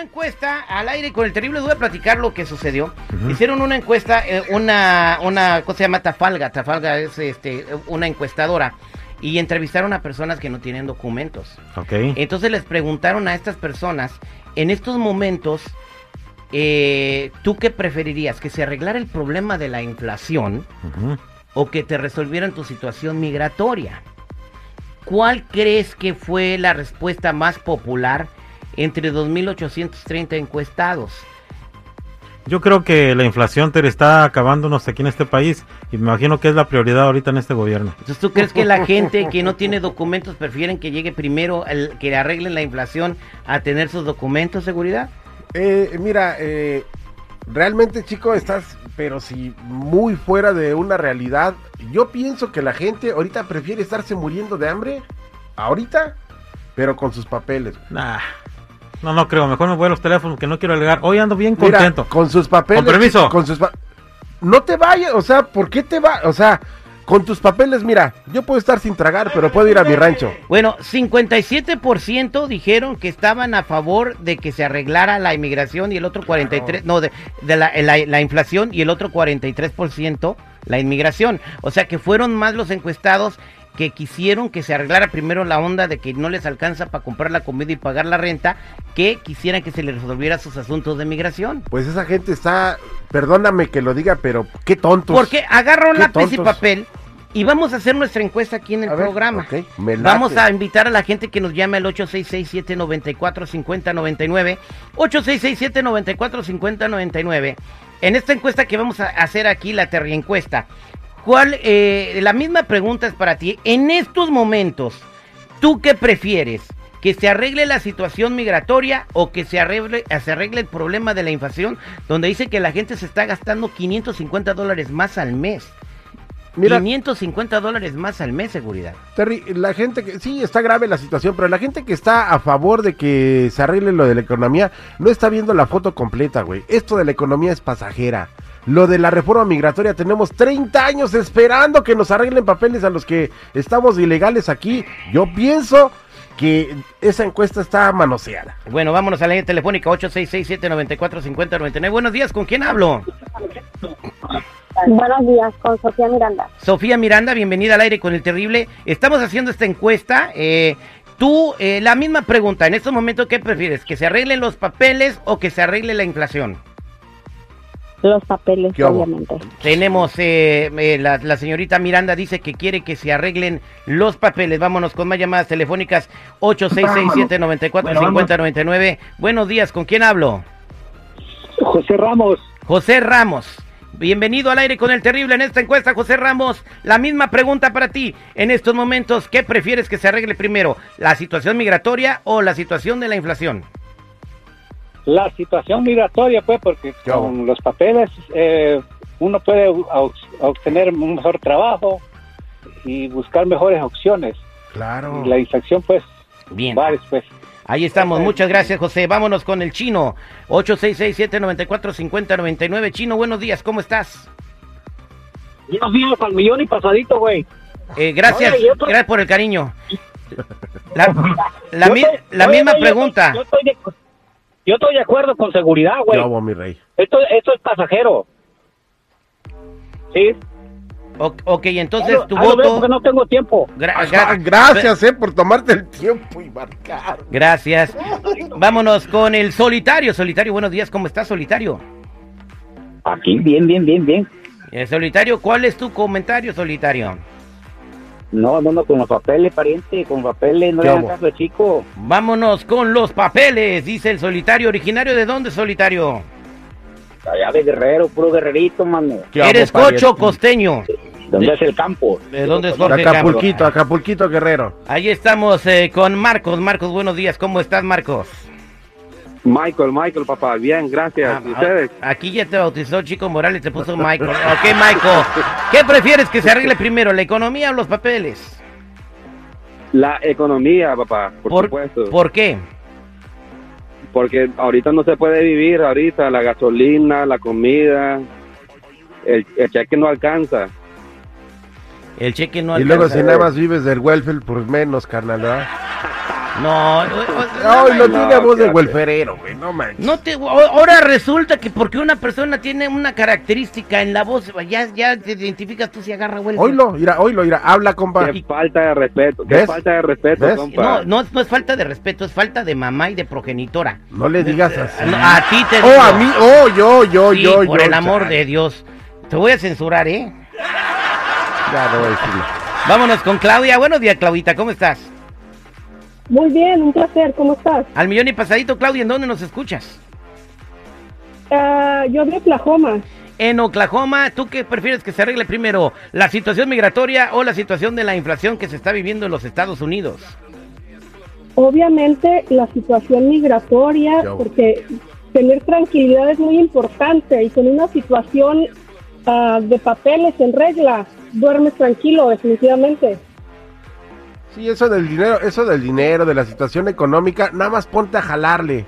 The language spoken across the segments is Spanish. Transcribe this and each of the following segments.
una encuesta al aire con el terrible. Voy a platicar lo que sucedió. Hicieron una encuesta, eh, una, una cosa se llama Tafalga. Tafalga es este, una encuestadora. Y entrevistaron a personas que no tienen documentos. Ok. Entonces les preguntaron a estas personas, en estos momentos, eh, ¿tú qué preferirías? ¿Que se arreglara el problema de la inflación o que te resolvieran tu situación migratoria? ¿Cuál crees que fue la respuesta más popular entre 2.830 encuestados? Yo creo que la inflación te está acabándonos aquí en este país y me imagino que es la prioridad ahorita en este gobierno. Entonces, ¿tú crees que la gente que no tiene documentos prefieren que llegue primero el que arreglen la inflación a tener sus documentos, seguridad? Eh, mira, eh, realmente chico, estás, pero si muy fuera de una realidad. Yo pienso que la gente ahorita prefiere estarse muriendo de hambre, ahorita, pero con sus papeles. Nah. No, no creo. Mejor me voy a los teléfonos que no quiero alegar. Hoy ando bien Mira, contento. con sus papeles. Con permiso. Con sus pa- no te vayas, o sea, ¿por qué te va? O sea, con tus papeles, mira, yo puedo estar sin tragar, pero puedo ir a mi rancho. Bueno, 57% dijeron que estaban a favor de que se arreglara la inmigración y el otro 43, no, de, de la, la- la inflación y el otro 43% la inmigración. O sea que fueron más los encuestados que quisieron que se arreglara primero la onda de que no les alcanza para comprar la comida y pagar la renta, que quisieran que se les resolviera sus asuntos de migración. Pues esa gente está, perdóname que lo diga, pero qué tontos. Porque qué lápiz y tontos. papel y vamos a hacer nuestra encuesta aquí en el A programa. Vamos a invitar a la gente que nos llame al 866-794-5099. 866-794-5099. En esta encuesta que vamos a hacer aquí, la Terry encuesta, ¿cuál, eh, la misma pregunta es para ti. En estos momentos, ¿tú qué prefieres? ¿Que se arregle la situación migratoria o que se arregle, se arregle el problema de la inflación? Donde dice que la gente se está gastando 550 dólares más al mes. Mira, 550 dólares más al mes, seguridad. Terry, la gente que sí está grave la situación, pero la gente que está a favor de que se arregle lo de la economía no está viendo la foto completa, güey. Esto de la economía es pasajera. Lo de la reforma migratoria, tenemos 30 años esperando que nos arreglen papeles a los que estamos ilegales aquí. Yo pienso que esa encuesta está manoseada. Bueno, vámonos a la línea telefónica 866-794-5099. Buenos días, ¿con quién hablo? Buenos días, con Sofía Miranda. Sofía Miranda, bienvenida al aire con el terrible. Estamos haciendo esta encuesta. eh, tú, eh, la misma pregunta, en estos momentos, ¿qué prefieres? ¿Que se arreglen los papeles o que se arregle la inflación? Los papeles, obviamente. Tenemos, eh, eh, la, la señorita Miranda dice que quiere que se arreglen los papeles. Vámonos con más llamadas telefónicas 866-794-5099. Buenos días, ¿con quién hablo? José Ramos, José Ramos. Bienvenido al aire con el terrible en esta encuesta, José Ramos. La misma pregunta para ti. En estos momentos, ¿qué prefieres que se arregle primero? ¿La situación migratoria o la situación de la inflación? La situación migratoria, pues, porque con los papeles eh, uno puede obtener un mejor trabajo y buscar mejores opciones. Claro. La inflación, pues, Bien. va después. Ahí estamos. Muchas gracias, José. Vámonos con el chino. 866-794-5099. Chino, buenos días. ¿Cómo estás? Buenos días, al millón y pasadito, güey. Eh, gracias. Oye, yo estoy- Gracias por el cariño. La, la Yo mi- estoy- la oye, misma yo pregunta. estoy- Yo estoy, de, yo estoy de acuerdo con seguridad, ¿Qué güey. hago, mi rey? Esto, esto es pasajero. Sí. O- ok, entonces tu voto. porque no tengo tiempo. Gra- gra- gracias, eh, por tomarte el tiempo y marcar. Gracias. Vámonos con el solitario. Solitario, buenos días. ¿Cómo estás, solitario? Aquí, bien, bien, bien, bien. Eh, solitario, ¿cuál es tu comentario, solitario? No, no, no, con los papeles, pariente, con papeles, no ¿Qué le hagan caso, chico. Vámonos con los papeles, dice el solitario. ¿Originario de dónde, solitario? Allá de Guerrero, puro guerrerito, mano. ¿Qué hago, ¿Eres pariente? cocho costeño? ¿Dónde es el campo? ¿De dónde es De Jorge Acapulquito? Acapulquito Guerrero. Ahí estamos eh, con Marcos. Marcos, buenos días. ¿Cómo estás, Marcos? Michael, Michael, papá, bien, gracias. Ah, ¿Y ustedes? ah, Aquí ya te bautizó Chico Morales, te puso Michael. Ok, Michael. ¿Qué prefieres que se arregle primero, la economía o los papeles? La economía, papá, por, supuesto. ¿Por qué? Porque ahorita no se puede vivir, ahorita la gasolina, la comida, el, el cheque no alcanza. El cheque no y luego alcanza. si nada más vives del welfare, pues menos, carnal, ¿verdad? No, o- o- Ay, no no, tiene voz de huelferero, güey, no manches. No te, ahora resulta que porque una persona tiene una característica en la voz, ya, ya te identificas tú si agarra vuelta. Oílo, mira, oílo, mira, habla, compa. Qué falta de respeto, qué ¿Ves? falta de respeto, ¿Ves? compa. No, no, no es falta de respeto, es falta de mamá y de progenitora. No le digas así. No, a ti te Oh, digo. a mí, oh, yo, yo, Sí, yo, por yo. el amor chale. de Dios. Te voy a censurar, ¿eh? Ya no voy a decirlo. Vámonos con Claudia. Buenos días, Claudita, ¿cómo estás? Muy bien, un placer. ¿Cómo estás? Al millón y pasadito, Claudia, ¿en dónde nos escuchas? Ah, yo de Oklahoma. En Oklahoma, ¿tú qué prefieres que se arregle primero? ¿La situación migratoria o la situación de la inflación que se está viviendo en los Estados Unidos? Obviamente la situación migratoria, Yo. porque tener tranquilidad es muy importante y con una situación ah, de papeles en regla, duermes tranquilo definitivamente. Sí, eso del dinero, eso del dinero, de la situación económica, nada más ponte a jalarle.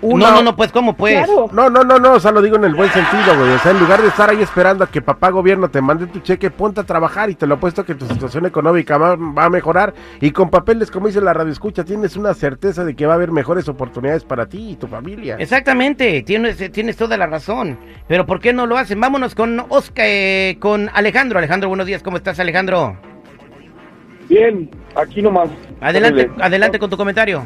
Una- No, no, no, pues, ¿cómo pues? Claro. No, no, no, no, o sea, lo digo en el buen sentido, güey. O sea, en lugar de estar ahí esperando a que papá gobierno te mande tu cheque, ponte a trabajar y te lo apuesto que tu situación económica va, va a mejorar. Y con papeles, como dice la radio escucha, tienes una certeza de que va a haber mejores oportunidades para ti y tu familia. Exactamente, tienes, tienes toda la razón. Pero ¿por qué no lo hacen? Vámonos con Oscar, eh, con Alejandro. Alejandro, buenos días, ¿cómo estás, Alejandro? Bien, aquí nomás. Adelante, adelante con tu comentario.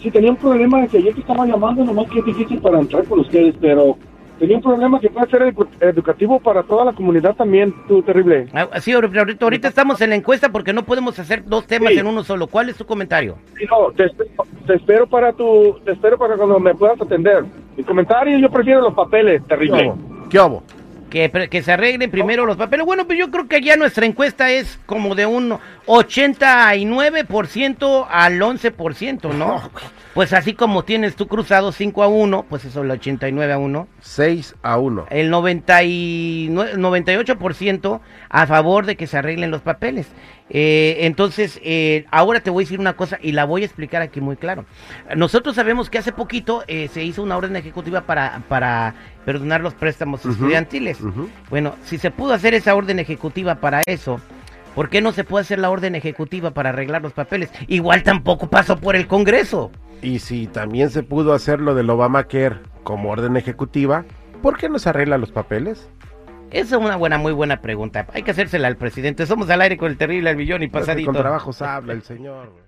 Sí, tenía un problema de que ayer te estaba llamando, nomás que es difícil para entrar con ustedes, pero tenía un problema que puede ser edu- educativo para toda la comunidad también, tú, terrible. Ah, Sí, ahorita, estamos en la encuesta porque no podemos hacer dos temas Sí. en uno solo. ¿Cuál es tu comentario? Sí, no, te, espe- te espero para tu, te espero para cuando me puedas atender. Mi comentario, yo prefiero los papeles, ¿Qué terrible. ¿Qué obo? Que, que se arreglen primero los papeles. Bueno, pues yo creo que ya nuestra encuesta es como de un 89% al 11%, ¿no? Pues así como tienes tú cruzado 5 a 1, pues eso es el 89 a 1. 6 a 1. El 99 98% a favor de que se arreglen los papeles. Eh, entonces, eh, ahora te voy a decir una cosa y la voy a explicar aquí muy claro. Nosotros sabemos que hace poquito eh, se hizo una orden ejecutiva para, para perdonar los préstamos estudiantiles. Bueno, si se pudo hacer esa orden ejecutiva para eso, ¿por qué no se puede hacer la orden ejecutiva para arreglar los papeles? Igual tampoco pasó por el Congreso. Y si también se pudo hacer lo del Obamacare como orden ejecutiva, ¿por qué no se arreglan los papeles? Esa es una buena, muy buena pregunta. Hay que hacérsela al presidente. Somos al aire con el terrible al millón y pasadito. Con trabajos habla el señor.